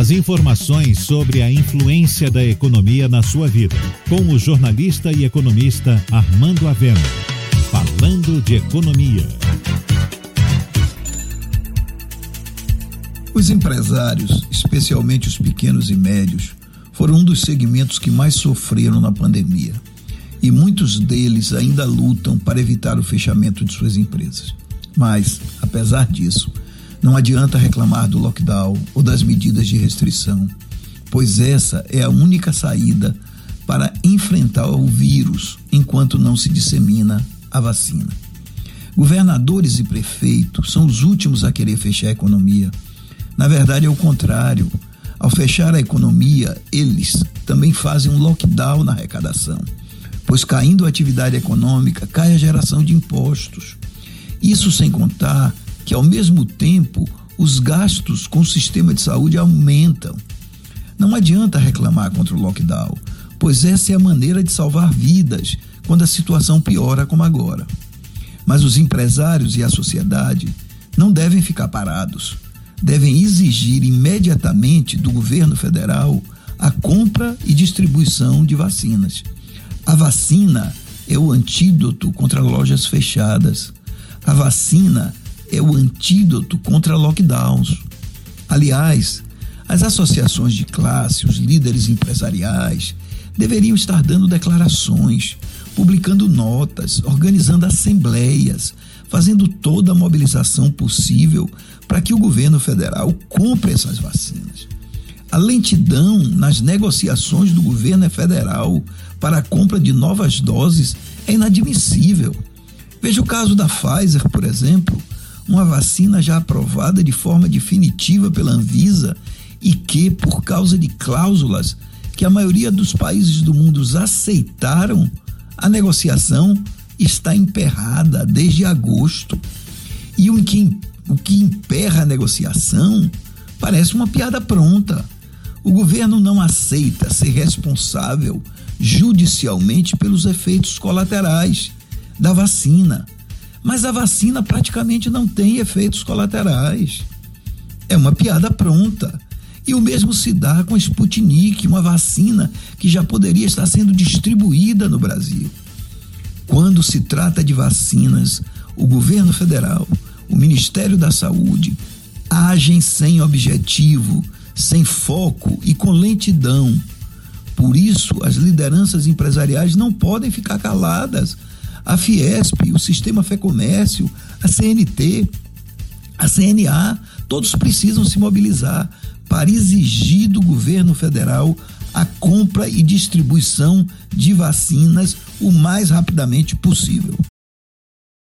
As informações sobre a influência da economia na sua vida, com o jornalista e economista Armando Avena. Falando de economia. Os empresários, especialmente os pequenos e médios, foram um dos segmentos que mais sofreram na pandemia. E muitos deles ainda lutam para evitar o fechamento de suas empresas. Mas, apesar disso, não adianta reclamar do lockdown ou das medidas de restrição, pois essa é a única saída para enfrentar o vírus enquanto não se dissemina a vacina. Governadores e prefeitos são os últimos a querer fechar a economia. Na verdade, é o contrário. Ao fechar a economia, eles também fazem um lockdown na arrecadação, pois caindo a atividade econômica, cai a geração de impostos. Isso sem contar que, ao mesmo tempo, os gastos com o sistema de saúde aumentam. Não adianta reclamar contra o lockdown, pois essa é a maneira de salvar vidas quando a situação piora como agora. Mas os empresários e a sociedade não devem ficar parados. Devem exigir imediatamente do governo federal a compra e distribuição de vacinas. A vacina é o antídoto contra lojas fechadas. A vacina é o antídoto contra lockdowns. Aliás, as associações de classe, os líderes empresariais, deveriam estar dando declarações, publicando notas, organizando assembleias, fazendo toda a mobilização possível para que o governo federal compre essas vacinas. A lentidão nas negociações do governo federal para a compra de novas doses é inadmissível. Veja o caso da Pfizer, por exemplo, uma vacina já aprovada de forma definitiva pela Anvisa e que, por causa de cláusulas que a maioria dos países do mundo aceitaram, a negociação está emperrada desde agosto. E o que, o que emperra a negociação parece uma piada pronta. O governo não aceita ser responsável judicialmente pelos efeitos colaterais da vacina mas a vacina praticamente não tem efeitos colaterais. É uma piada pronta. E o mesmo se dá com a Sputnik, uma vacina que já poderia estar sendo distribuída no Brasil. Quando se trata de vacinas, o governo federal, o Ministério da Saúde, agem sem objetivo, sem foco e com lentidão. Por isso, as lideranças empresariais não podem ficar caladas a Fiesp, o Sistema Fé Comércio, a CNT, a CNA, todos precisam se mobilizar para exigir do governo federal a compra e distribuição de vacinas o mais rapidamente possível.